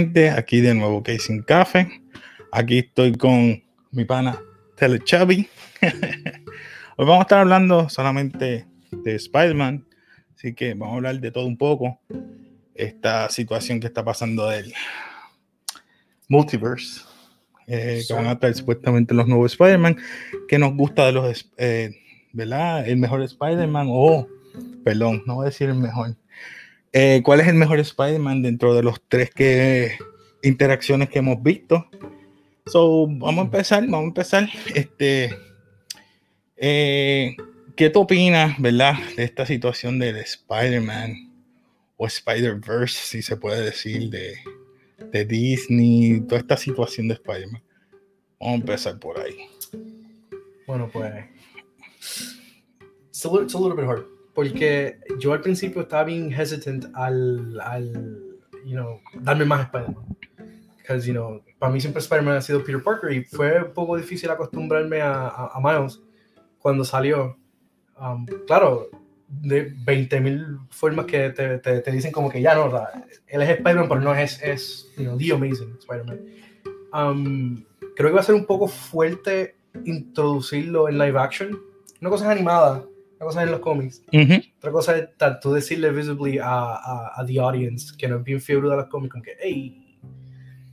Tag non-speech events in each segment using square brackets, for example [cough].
Gente, aquí de nuevo Casing Café. Aquí estoy con mi pana Telechavi. [laughs] Hoy vamos a estar hablando solamente de Spider-Man, así que vamos a hablar de todo un poco. Esta situación que está pasando del multiverse, eh, que van a estar supuestamente los nuevos Spider-Man, que nos gusta de los, eh, ¿verdad? El mejor Spider-Man, o, perdón, no voy a decir el mejor, eh, ¿Cuál es el mejor Spider-Man dentro de los tres que, interacciones que hemos visto? So, vamos a empezar, vamos a empezar. Este, eh, ¿Qué tú opinas, verdad, de esta situación del Spider-Man o Spider-Verse, si se puede decir, de, de Disney, toda esta situación de Spider-Man? Vamos a empezar por ahí. Bueno, pues. It's a little, it's a little bit hard porque yo al principio estaba bien hesitant al, al you know, darme más Spider-Man. Porque, you know, para mí siempre Spider-Man ha sido Peter Parker y fue un poco difícil acostumbrarme a, a, a Miles cuando salió. Um, claro, de 20.000 formas que te, te, te, dicen como que ya no, él es Spider-Man, pero no es, es you know, The Amazing Spider-Man. Um, creo que va a ser un poco fuerte introducirlo en live action. Una cosa es animada, una cosa es en los cómics. Uh -huh. Otra cosa es tú decirle visibly a, a, a, the audience que no es bien fiebre de los cómics, con que, hey,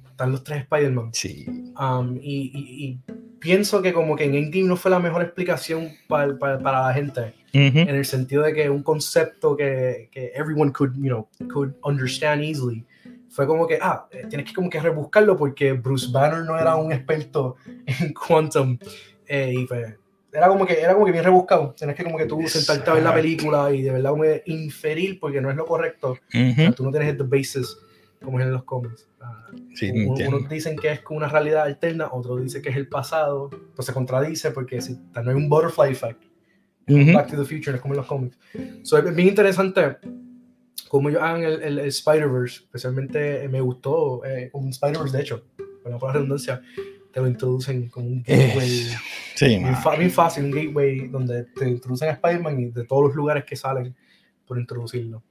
están los tres Spider-Man. Sí. Um, y, y, y, pienso que como que en Endgame no fue la mejor explicación para, para, para la gente. Uh -huh. En el sentido de que un concepto que, que everyone could, you know, could understand easily fue como que, ah, tienes que como que rebuscarlo porque Bruce Banner no era un experto en [laughs] Quantum. Eh, y pues, era como que era como que bien rebuscado. Tienes que como que tú sentarte a ver la película y de verdad como inferir porque no es lo correcto. Uh -huh. o sea, tú no tienes the basis como es en los cómics. Uh, sí, unos dicen que es una realidad alterna, otros dicen que es el pasado. Pues se contradice porque si, no hay un butterfly effect. Uh -huh. Back to the Future, es como en los cómics. So, es bien interesante cómo ellos hagan el, el, el Spider-Verse. Especialmente eh, me gustó eh, un Spider-Verse, de hecho, bueno, por la redundancia te lo introducen como un gateway. Eh, sí, bien, bien, fácil, un gateway donde te introducen a Spider-Man y de todos los lugares que salen por introducirlo.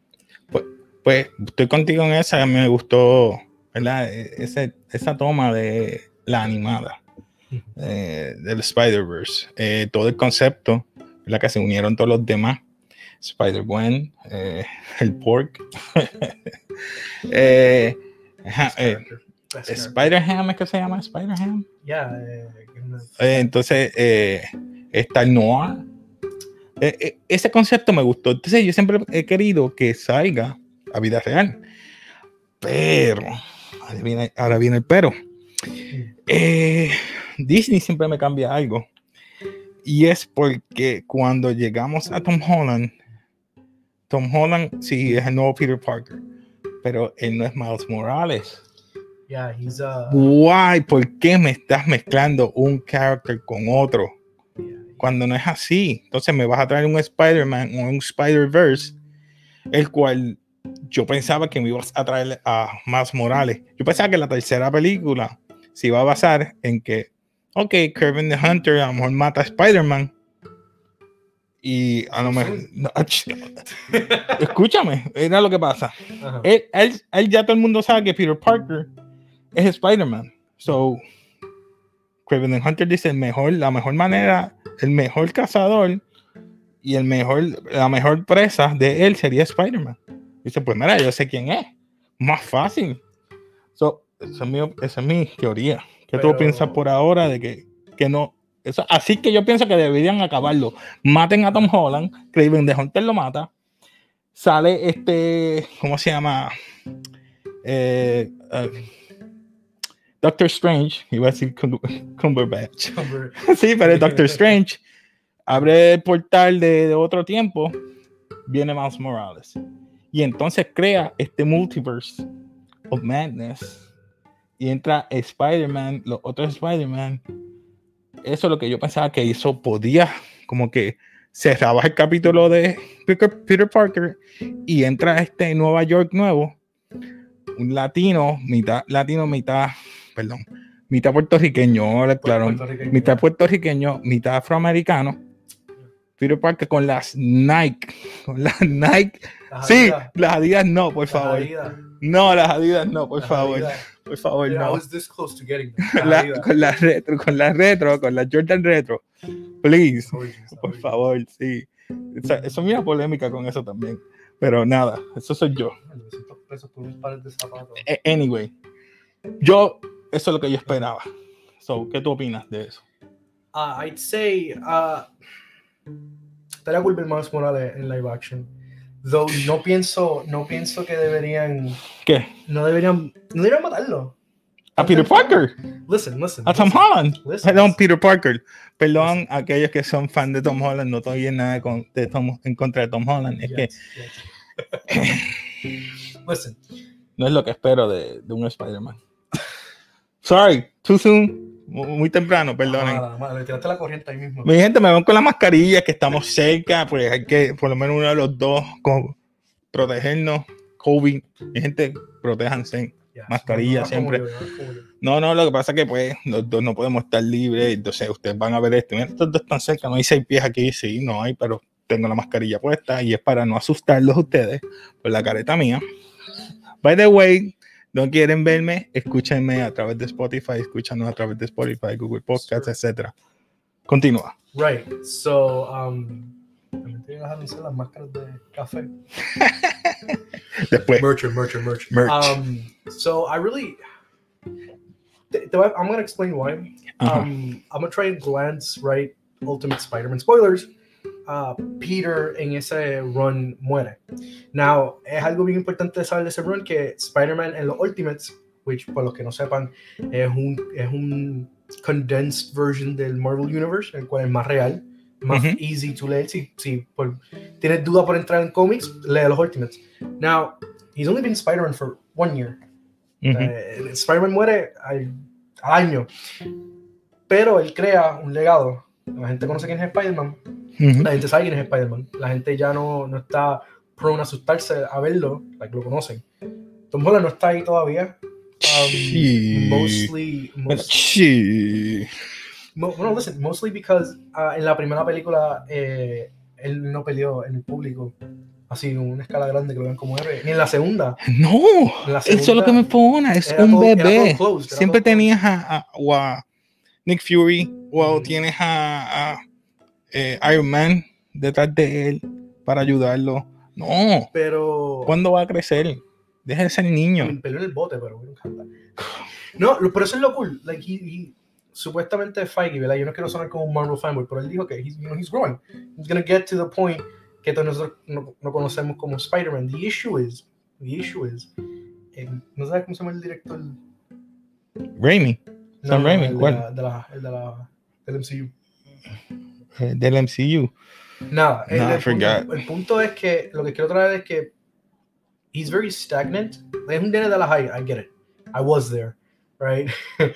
Pues, pues estoy contigo en esa, a mí me gustó ¿verdad? Ese, esa toma de la animada uh -huh. eh, del Spider-Verse. Eh, todo el concepto, la que se unieron todos los demás. Spider-Gwen, el Pork. [laughs] eh, Spider-Ham es que se llama Spider-Ham. Yeah, eh, entonces, eh, está el Noir. Eh, ese concepto me gustó. Entonces, yo siempre he querido que salga a vida real. Pero, ahora viene, ahora viene el pero. Disney siempre me cambia algo. Y es porque cuando llegamos a Tom Holland, Tom Holland sí es el nuevo Peter Parker, pero él no es Miles Morales. Yeah, he's uh... Why? ¿Por qué me estás mezclando un character con otro? Cuando no es así. Entonces me vas a traer un Spider-Man o un Spider-Verse, el cual yo pensaba que me ibas a traer a más Morales. Yo pensaba que la tercera película se iba a basar en que, ok, Kevin the Hunter a lo mejor mata a Spider-Man. Y a lo mejor. No, escúchame, era lo que pasa. Él, él, él ya todo el mundo sabe que Peter Parker es Spider-Man. So, Craven the Hunter dice el mejor, la mejor manera, el mejor cazador y el mejor, la mejor presa de él sería Spider-Man. Dice, pues mira, yo sé quién es. Más fácil. So, esa es mi, esa es mi teoría. ¿Qué Pero... tú piensas por ahora de que, que no? Eso, así que yo pienso que deberían acabarlo. Maten a Tom Holland, Craven the Hunter lo mata. Sale este, ¿cómo se llama? Eh, uh, Doctor Strange, iba a decir Cumberbatch. Cumber. [laughs] sí, pero es Doctor [laughs] Strange. Abre el portal de, de, otro tiempo, viene Miles Morales. Y entonces crea este multiverse of madness. Y entra Spider-Man, los otros Spider-Man. Eso es lo que yo pensaba que hizo. Podía, como que cerraba el capítulo de Peter, Peter Parker y entra este Nueva York nuevo. Un latino, mitad latino, mitad perdón, mitad puertorriqueño, claro, mitad puertorriqueño, mitad afroamericano. Peter Parker con las Nike, con las Nike. Las sí, Adidas. las Adidas no, por las favor. Adidas. No, las Adidas no, por Las favor. Adidas. Por favor, I no. was this close to getting. Las La- con la retro, con la retro, con la Jordan retro. Please, por favor, sí. Esa- Eso es una polémica con eso también. Pero nada, eso soy yo. 900 pesos por un par de zapatos. A- Anyway, yo, eso es lo que yo esperaba. So, ¿qué tú opinas de eso? Uh, I'd say uh, estaría cool ver Miles Morales en live action. Though no pienso, no pienso que deberían, ¿Qué? no deberían, no deberían matarlo. ¿A Peter Parker? Listen, listen. ¿A Tom listen. Holland? Listen. Perdón, Peter Parker. Perdón a aquellos que son fan de Tom Holland. No estoy en nada con- de Tom- en contra de Tom Holland. Es que yes. [laughs] listen, no es lo que espero de, de un Spider-Man. Sorry, too soon. Mu- Muy temprano, perdonen. Nada, le tiraste la corriente ahí mismo. Mi gente, me van con la mascarilla, que estamos cerca, pues hay que, por lo menos uno de los dos, co- protegernos. COVID, mi gente, protéjanse. Yes. mascarilla No, no, siempre. como no, como yo. No, no, lo que pasa es que pues los dos no podemos estar libres, entonces ustedes van a ver esto. Mira, estos dos están cerca, no hay seis pies aquí, sí, no hay, pero tengo la mascarilla puesta y es para no asustarlos a ustedes por la careta mía. By the way, no quieren verme, escúchenme a través de Spotify, escúchanos a través de Spotify, Google Podcasts, etcétera. Continúa. Right, so, um, también te las máscaras de café. [laughs] Después, Mercher, mercher, mercher. merch. Um, so I really, I'm gonna explain why. Um, I'm gonna try and glance right. Ultimate Spider-Man spoilers. Uh, Peter en ese run muere. Now es algo bien importante saber de ese run que Spider-Man en los Ultimates, which por los que no sepan es un es un condensed version del Marvel Universe, el cual es más real, más Ujú. easy to leer. Si, si por- tienes duda por entrar en cómics, lee los Ultimates. Now he's only been Spider-Man for one year. Eh, Spider-Man muere al, al año. Pero él crea un legado. La gente conoce quién es Spider-Man. La gente sabe quién es Spider-Man. La gente ya no, no está prone a asustarse a verlo, like lo conocen. Tom Holland no está ahí todavía. Um, mostly, Bueno, most- sí. mo- bueno, listen, mostly because ah, en la primera película eh, él no peleó en el público así en una escala grande que lo ven como héroe. Ni en la segunda. No, la eso es lo segunda que me pone, es un todo- bebé. closed, Siempre tenías a, a- a Nick Fury o Ujú. tienes a, a, eh, Iron Man detrás de él para ayudarlo. No, Pero. ¿cuándo va a crecer? Deja de ser niño. Me peleó en el bote, pero me encanta. No, pero eso es lo cool. Like, he, he- supuestamente Feige, ¿verdad? Yo no quiero sonar como un Marvel fanboy, pero él dijo que he's, you know, he's growing. He's gonna get to the point que todos nosotros no, no conocemos como Spider-Man. The issue is, the issue is, eh, ¿no sabes cómo se llama el director? Raimi, Sam Raimi, el de ¿cuál? la- de la- el de la- del MCU. Eh, del MCU. Nada, el, I el punto, el punto es que lo que quiero traer es que he's very stagnant. Es un nene de la high, I get it. I was there, right? [laughs]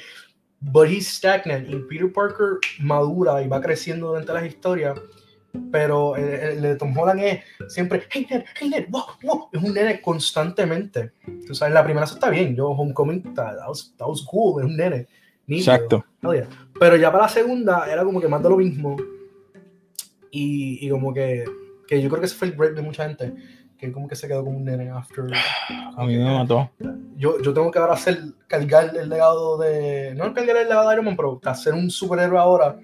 But he's stagnant y Peter Parker madura y va creciendo durante las historias. Pero el, el de Tom Holland es siempre, hey Ned, hey Ned, wow, wow. Es un nene constantemente. Tú sabes, la primera eso está bien. Yo, Homecoming, that was, that was cool. Es un nene. nítido. Exacto. Yeah. Pero ya para la segunda era como que más de lo mismo. Y, y como que, que yo creo que ese fue el break de mucha gente. Que como que se quedó como un nene after. A mí me mató. Yo, yo tengo que ahora hacer, cargar el legado de. No cargar el legado de Iron Man, pero hacer un superhéroe ahora.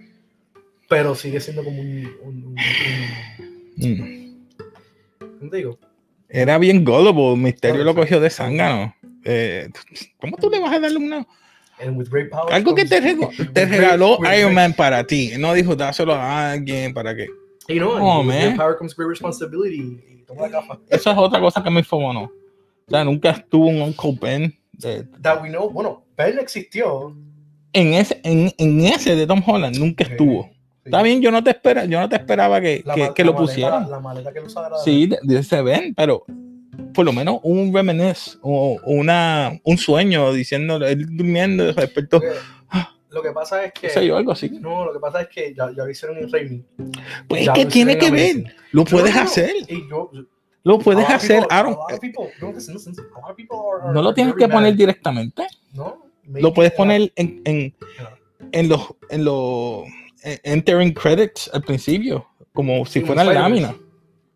Pero sigue siendo como un. un- un- un- Mm. ¿Cómo te digo? Era bien gullible. Misterio lo Claro, cogió de zángano. Eh, ¿Cómo tú le vas a darle una And with great power Algo que te, [laughs] regaló Iron Man para ti. No dijo dáselo a alguien para que. You know, Oh, man. great power comes great responsibility. Y toma la gafa. Esa es otra cosa que me infomonó. O sea, nunca estuvo un Uncle Ben. de- That we know. Bueno, Ben existió. en, ese, en, en ese de Tom Holland nunca estuvo. Sí. Está bien, yo no te espera, yo no te esperaba que, La que, ma- que la lo pusieran. La maleta que Sí, de, de ese Ben, pero por lo menos un reminisce o una, un sueño diciendo, él durmiendo, despertó, Porque Lo que pasa es que. yo, algo así. No, lo que pasa es que ya, ya lo hicieron en Raimi. Pues es que tiene que ver, lo puedes no, hacer, Y yo, lo puedes hacer, people- Aaron. no, lo tienes que poner directamente. No, lo puedes poner en, en, en los en los eh, entering credits al principio como si como láminas Sí,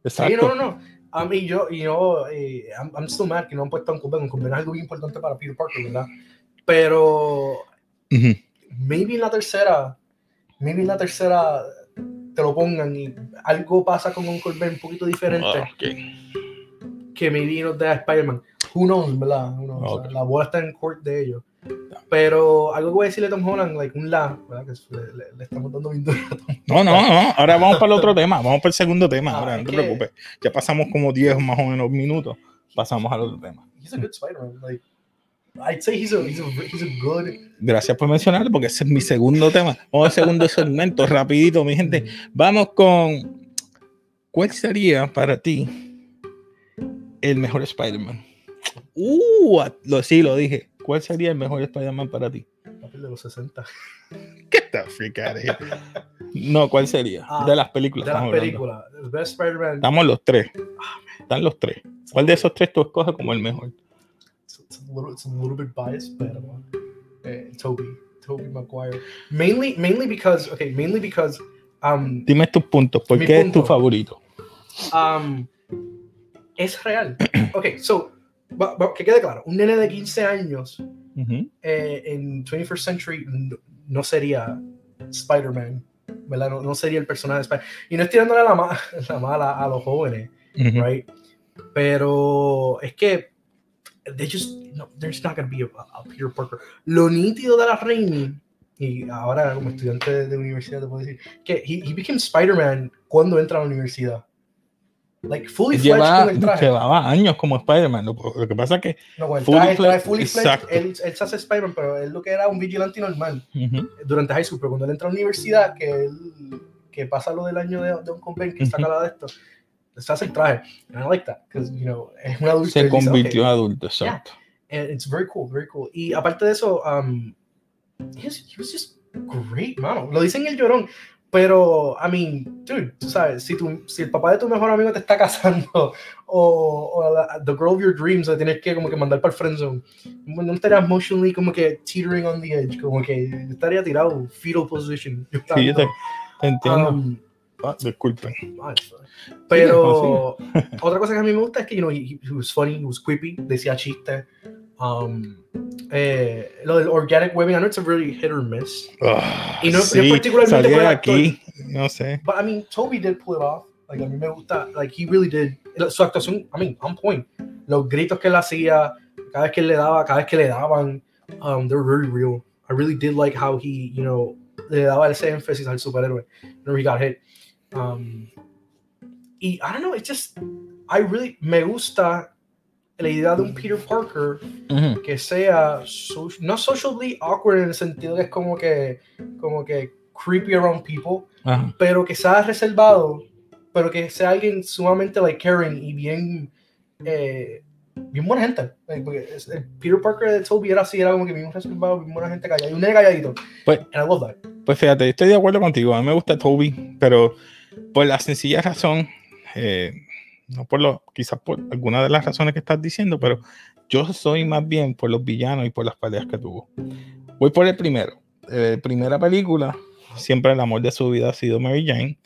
exacto no, no, no. A mí, yo, y yo, eh, I'm, I'm still mad que no han puesto a Uncle Ben. Uncle Ben es algo bien importante para Peter Parker, ¿verdad? Pero, Ujú. maybe en la tercera, maybe en la tercera te lo pongan y algo pasa con Uncle Ben un poquito diferente Ah, ok. que maybe nos da Spider-Man. Who knows, ¿verdad? Who knows? Ok. La bola está en court de ellos. Pero algo que voy a decirle a Tom Holland, like un la, ¿verdad? Que le, le- le estamos dando bien duro a Tom No, no, no. Ahora vamos para el otro tema. Vamos para el segundo tema. Ah, Ahora, no te que- preocupes. Ya pasamos como 10 más o menos minutos. Pasamos al otro tema. He's a good Spider-Man. Like, I'd say he's a, he's a, he's a good. Gracias por mencionarlo porque ese es mi segundo tema. Vamos al segundo segmento, rapidito, mi gente. Vamos con ¿cuál sería para ti el mejor Spider-Man? Uh, lo, sí, lo dije. ¿Cuál sería el mejor Spider-Man para ti? Papel de los 60. Get the freak out of here. No, ¿cuál sería? Ah, de las películas. De las películas. Best Spider-Man. Estamos los tres. Están los tres. ¿Cuál de esos tres tú escoges como el mejor? It's, a little, it's a little bit biased, pero eh, Toby, Toby Maguire. Mainly, mainly because, okay, mainly because, um, Dime tus puntos. ¿Por qué es tu favorito? um, es real. [clears throat] Okay, so, que quede claro, un nene de 15 años Ujú. eh, en 21st Century no, no sería Spider-Man, ¿verdad? No, no sería el personaje de Spider-Man. Y no estoy dándole la, ma- [laughs] la mala a los jóvenes, Ujú. right? Pero es que they just no, there's not gonna be a, a Peter Parker. Lo nítido de la Raimi y ahora como estudiante de, de universidad te puedo decir que he, he became Spider-Man cuando entra a la universidad. Like fully fledged Lleva- con el traje. llevaba años como Spider-Man. Lo, lo que pasa es que No, el fully traje, traje fully fledged, él, él se hace Spider-Man, pero él lo que era un vigilante normal ujú, durante high school, pero cuando él entra a la universidad, que él, que pasa lo del año de, de un conven que saca Ujú. la de esto, se hace el traje. And I like that, because, you know, es un adulto. se convirtió en "Okay, adulto. Exacto. and it's very cool, very cool. Y aparte de eso, um, he, was, he was just great, mano. Lo dicen el llorón, pero, I mean, dude, tú sabes, si, tu, si el papá de tu mejor amigo te está casando, [laughs] o, o la- the girl of your dreams, la tienes que como que mandar para el friend zone, no estarías emotionally como que teetering on the edge, como que estaría tirado fetal position. Sí, yo te, te entiendo. Um, Ah, disculpen. Pero otra cosa que a mí me gusta es que, you know, he, he was funny, he was quippy, decía chistes. Um, eh, lo del organic webbing, I know it's a really hit or miss. Ah, Y no- no sí, particularmente actor. aquí. No sé. But I mean, Toby did pull it off. Like, a mí me gusta, like, he really did. Su actuación, I mean, on point. Los gritos que él hacía, cada vez que él le daba, cada vez que le daban, um, they're very real. I really did like how he, you know, le daba ese énfasis al superhéroe. Whenever he got hit. Um, y I don't know, it's just, I really, me gusta la idea de un Peter Parker Ujú. que sea so- no socially awkward en el sentido que es como que como que creepy around people Ajá. pero que sea reservado pero que sea alguien sumamente like caring y bien eh, bien buena gente el Peter Parker de Toby era así era como que bien reservado bien buena gente callada y un nene calladito Pues- and I love that Pues fíjate, estoy de acuerdo contigo. A mí me gusta Toby, pero por la sencilla razón, eh, no por lo, quizás por alguna de las razones que estás diciendo, pero yo soy más bien por los villanos y por las peleas que tuvo. Voy por el primero. Eh, primera película, siempre el amor de su vida ha sido Mary Jane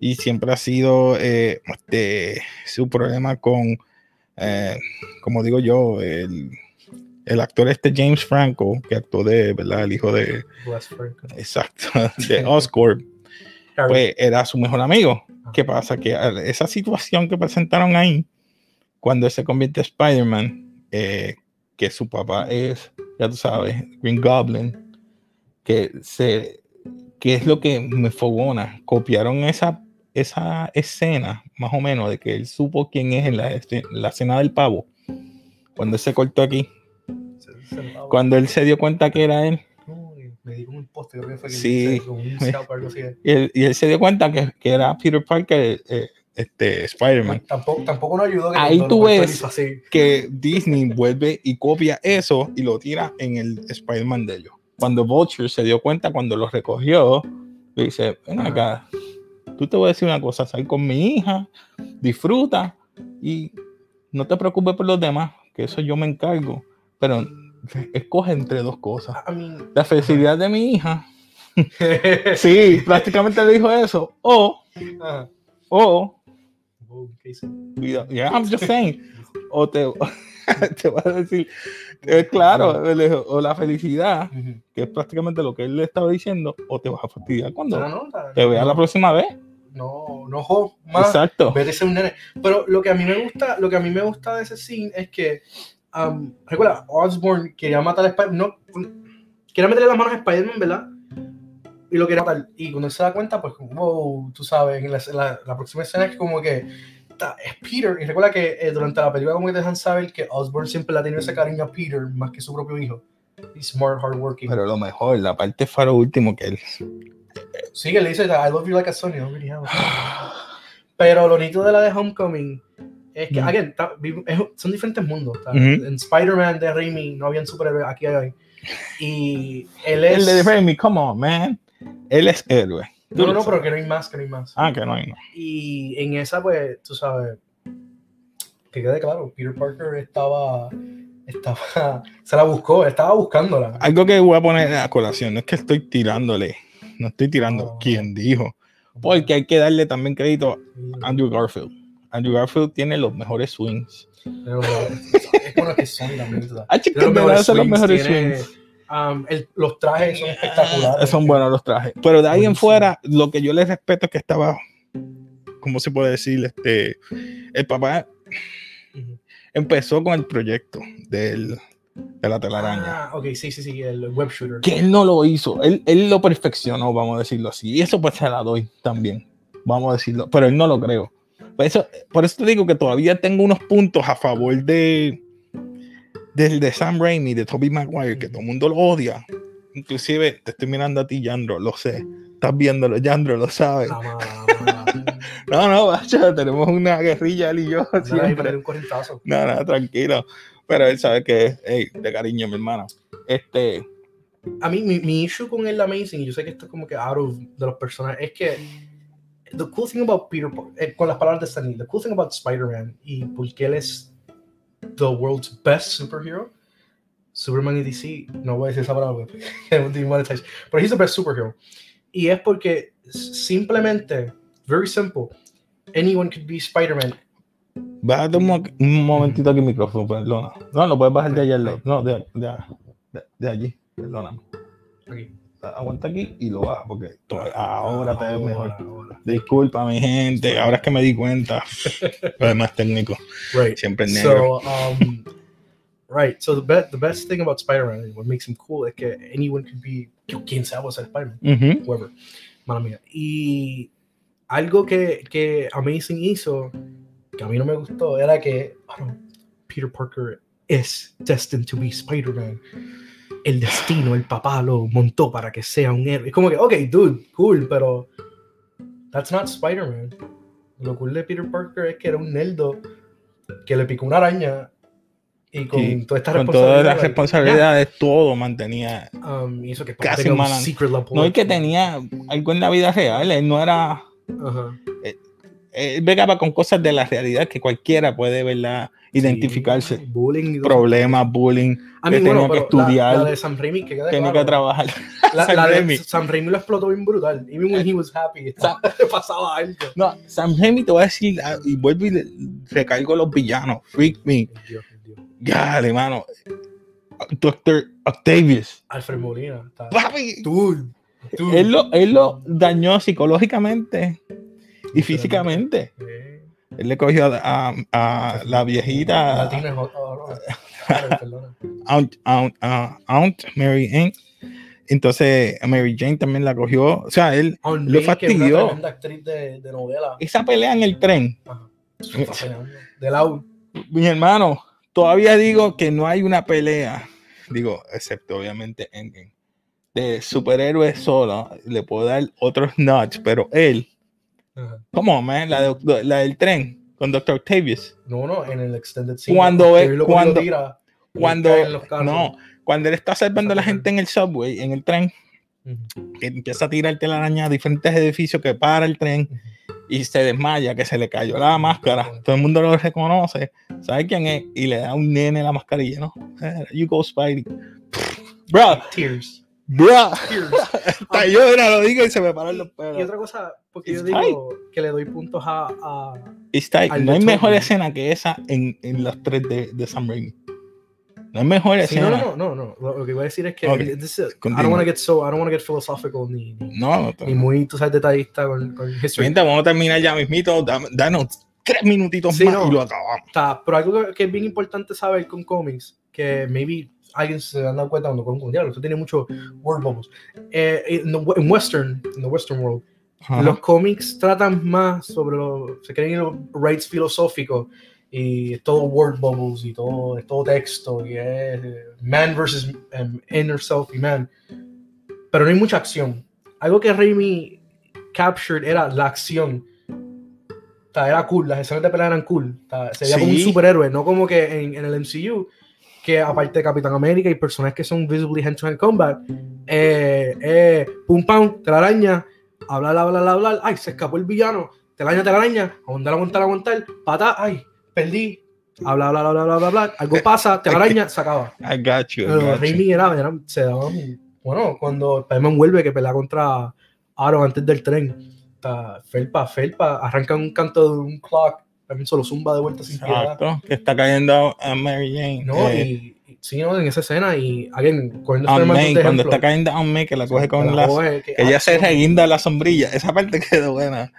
y siempre ha sido eh, este, su problema con, eh, como digo yo, el, el actor este James Franco, que actuó de, ¿verdad? El hijo de, bless Frank exacto, [laughs] de Oscorp, pues era su mejor amigo. ¿Qué pasa? Que esa situación que presentaron ahí, cuando él se convierte en Spider-Man, eh, que su papá es, ya tú sabes, Green Goblin, que se que es lo que me fogona. Copiaron esa, esa escena, más o menos, de que él supo quién es en la, este- la escena del pavo. Cuando él se cortó aquí, cuando él se dio cuenta que era él, me di como un poste creo que fue que Sí. un o algo así. [laughs] y él, y él se dio cuenta que, que era Peter Parker, eh, este, Spider-Man. Tampoco, tampoco nos ayudó que Ahí tú ves que Disney vuelve y copia eso y lo tira en el Spider-Man de ellos. Cuando Vulture se dio cuenta, cuando lo recogió, dice, ven acá, tú te voy a decir una cosa, sal con mi hija, disfruta y no te preocupes por los demás, que eso yo me encargo, pero [laughs] escoge entre dos cosas. La felicidad de mi hija, [laughs] sí, prácticamente le dijo eso, o, Ajá. o. Yeah, I'm just [laughs] saying. O te, te va a decir, eh, claro, o la felicidad, que es prácticamente lo que él le estaba diciendo, o te vas a fastidiar cuando No, no, no, te vea la próxima vez. No, no, jo, más. Exacto. Vete a ser un nene. Pero lo que a mí me gusta, lo que a mí me gusta de ese scene es que, um, recuerda, Osborn quería matar a Spider-Man, no, quería meterle las manos a Spider-Man, ¿verdad? Y lo quería matar. Y cuando él se da cuenta, pues, como, wow, tú sabes, en la, la- la próxima escena es como que ta- es Peter. Y recuerda que eh, durante la película como que te dejan saber que Osborn siempre le ha tenido ese cariño a Peter más que su propio hijo. He's smart, hardworking. Pero lo mejor, la parte faro último que él. Sí, que le dice, I love you like a son, you already have a son". Pero lo bonito de la de Homecoming es que, again, ta- es- son diferentes mundos. ta. Ujú. En Spider-Man de Raimi no habían superhéroes, aquí hay. Y él es. El de Raimi, come on, man. Él es héroe. No, no, sabes. pero que no hay más, que no hay más. Ah, que no hay, no. Y en esa, pues, tú sabes, que quede claro, Peter Parker estaba. Estaba. [laughs] Se la buscó, estaba buscándola. Algo que voy a poner a colación, no es que estoy tirándole, no estoy tirando No. quién dijo, porque hay que darle también crédito a Andrew Garfield. Andrew Garfield tiene los mejores swings. Pero, es bueno que Sony también. tú sabes. Ah, los verdad mejores son los swings, mejores tiene, swings. um, el- los trajes son espectaculares. Son buenos los trajes. Pero de ahí en fuera, lo que yo le respeto es que estaba, ¿cómo se puede decir? Este, el papá empezó con el proyecto del, de la telaraña. Ah, ok, sí, sí, sí, el web shooter. Que él no lo hizo, él, él lo perfeccionó, vamos a decirlo así. Y eso pues se la doy también, vamos a decirlo. Pero él no lo creo. Por eso, por eso te digo que todavía tengo unos puntos a favor de del de Sam Raimi, de Tobey Maguire, que todo el mundo lo odia. Inclusive te estoy mirando a ti, Yandro, lo sé. Estás viéndolo, Yandro, lo sabes. Mala. [laughs] No, no, bacha, tenemos una guerrilla él y yo ahí, siempre. un. No, no, tranquilo. Pero él sabe que es hey, de cariño, mi hermano. Este, A mí, mi, mi issue con el Amazing, yo sé que esto es como que out of de los personajes, es que the cool thing about Peter, eh, con las palabras de Stanley, the cool thing about Spider-Man, y porque él es the world's best superhero, Superman y DC, no voy a decir esa palabra, [laughs] pero he's the best superhero. Y es porque simplemente, very simple, anyone could be Spider-Man. bájate un, mo- un momentito aquí el micrófono, perdona. No, lo puedes bajar de allá. No, de, de, de, allí, perdóname. Aquí. Aguanta aquí y lo baja, porque to- ahora te ves mejor. ahora. Disculpa, mi gente, ahora es que me di cuenta. [laughs] Lo demás técnico, Right. siempre es negro. So, um, right. So the best the best thing about Spider-Man, what makes him cool, es que anyone could be, quien sea, va a ser Spider-Man, whoever. Mala mía. Y algo que, que Amazing hizo, que a mí no me gustó, era que ah, Peter Parker es destined to be Spider-Man. El destino, el papá lo montó para que sea un héroe. Es como que, ok, dude, cool, pero that's not Spider-Man. Lo cool de Peter Parker es que era un nerdo que le picó una araña y con Sí, toda esta Con todas las responsabilidades, todo mantenía. um, que Casi un secret. No es que tenía algo en la vida real, él no era. Ajá. Él con cosas de la realidad que cualquiera puede, ¿verdad? Identificarse. Sí, bullying. Problemas, bullying, A que mí, bueno, que pero la- estudiar, La, de Sam Raimi, que queda claro, que trabajar. La, Sam la de Raimi. Sam Raimi lo explotó bien brutal. Even when he was happy, [laughs] estaba- pasaba algo. No, Sam Raimi te voy a decir, ah, y vuelvo y le- recargo los villanos. Freak me. Dios, Dios. Dale, mano. Doctor Octavius. Alfred Molina. Papi, dude. él lo, él lo dañó psicológicamente y físicamente. Él le cogió a, a- a la viejita, oh. [laughs] Aunt, Aunt- ah, Aunt Mary Ann. Entonces, Mary Jane también la cogió. O sea, él, Aunt Lo que es una fastidió. actriz de, de novela. esa pelea en el tren. De mi hermano, todavía digo que no hay una pelea, digo, excepto obviamente Endgame, de superhéroes solo. Le puedo dar otros nuts, pero él, Ajá. ¿cómo, man? La, de- la del tren con Doctor Octavius. No, no, en el extended scene. Cuando lo cuando- tira Cuando, no, cuando él está salvando a la gente en el subway, en el tren, que empieza a tirar telaraña a diferentes edificios que para el tren y se desmaya, que se le cayó la máscara. Todo el mundo lo reconoce, sabe quién es y le da un nene la mascarilla, ¿no? Eh, You go Spidey. Bro, Tears. Hasta [laughs] yo ahora lo digo y se me paran los Y otra cosa, porque yo It's digo que le doy puntos a, a al No hay mejor escena que esa en, en las tres de, de Sam Raimi. No hay mejor Sí, escena. no, no, no, no. Lo, lo que voy a decir es que Ok. this is- I don't want to get so, I don't want to get philosophical ni, ni, No, no, ni muy, tú sabes, detallista con, con history. Gente, vamos a terminar ya mismito. Dam- Danos tres minutitos Sí, más no. y lo acabamos. Está, pero algo que, que es bien importante saber con cómics, que maybe alguien se han dado cuenta cuando con un diablo, esto tiene mucho word bubbles. Eh, en, the- en western, en the western world, Ajá. los cómics tratan más sobre lo, se creen en los rights filosóficos y es todo word bubbles y todo, es todo texto y es eh, man versus um, inner self y man. Pero no hay mucha acción. Algo que Raimi captured era la acción. O sea, era cool, las escenas de pelea eran cool. O sea, sería como un Sí. superhéroe, no como que en, en el MCU, que aparte de Capitán América y personajes que son visibly hand-to-hand combat, eh, eh, pum pam, telaraña, hablar, hablar, hablar, ay, se escapó el villano, telaraña, telaraña, aguantar, aguantar, aguantar, pata, ay, perdí, habla, habla, habla, habla, habla, algo pasa, [laughs] telaraña, se acaba. I got you. I Pero got. Raimi era, era- se daba bueno, cuando Spider-Man vuelve que pelea contra Aaron antes del tren, está Felpa, Felpa, arranca un canto de un clock, también solo zumba de vuelta sin piedad. Exacto, que está cayendo a Mary Jane. No, eh, y, sí, ¿no? En esa escena, y alguien, cogiendo May, cuando ejemplo, está cayendo a May, que la coge que con la coge, que- Que ella se ah, reguinda la sombrilla. Esa parte [laughs] quedó buena.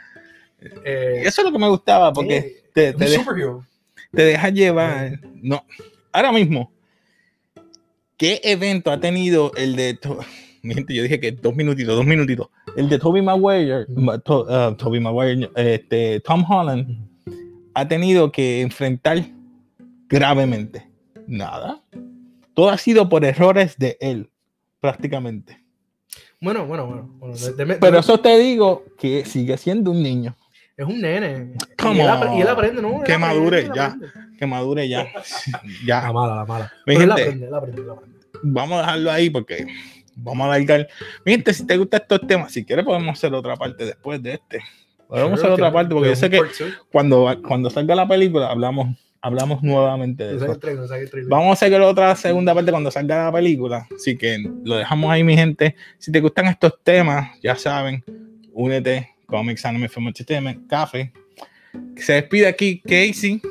eh, Y eso es lo que me gustaba, porque te, te, un de- superhero. te deja llevar. No. Ahora mismo, ¿qué evento ha tenido el de. Gente, [laughs] yo dije que dos minutitos, dos minutitos. El de Toby Maguire, ma- to- ah, Tobey Maguire, este, Tom Holland, ha tenido que enfrentar gravemente. Nada. Todo ha sido por errores de él, prácticamente. Bueno, bueno, bueno. bueno, de- de- Pero de- eso te digo que sigue siendo un niño. es un nene. Come y, y él aprende, ¿no? Que madure, ya. Que madure ya. [laughs] La ya. mala, la mala. Mi Pero él gente. aprende, él aprende, él aprende. Vamos a dejarlo ahí porque vamos a alargar. Mi gente, si te gustan estos temas, si quieres podemos hacer otra parte después de este. Podemos hacer otra parte porque yo sé que cuando, cuando salga la película hablamos, hablamos nuevamente de eso. Vamos a hacer la otra segunda parte cuando salga la película. Así que lo dejamos ahí, mi gente. Si te gustan estos temas, ya saben, únete. Comics Anime Film Entertainment, Café. Se despide aquí Casey.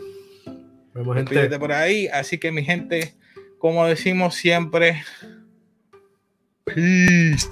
Vemos, gente. por ahí. Así que, mi gente, como decimos siempre, peace.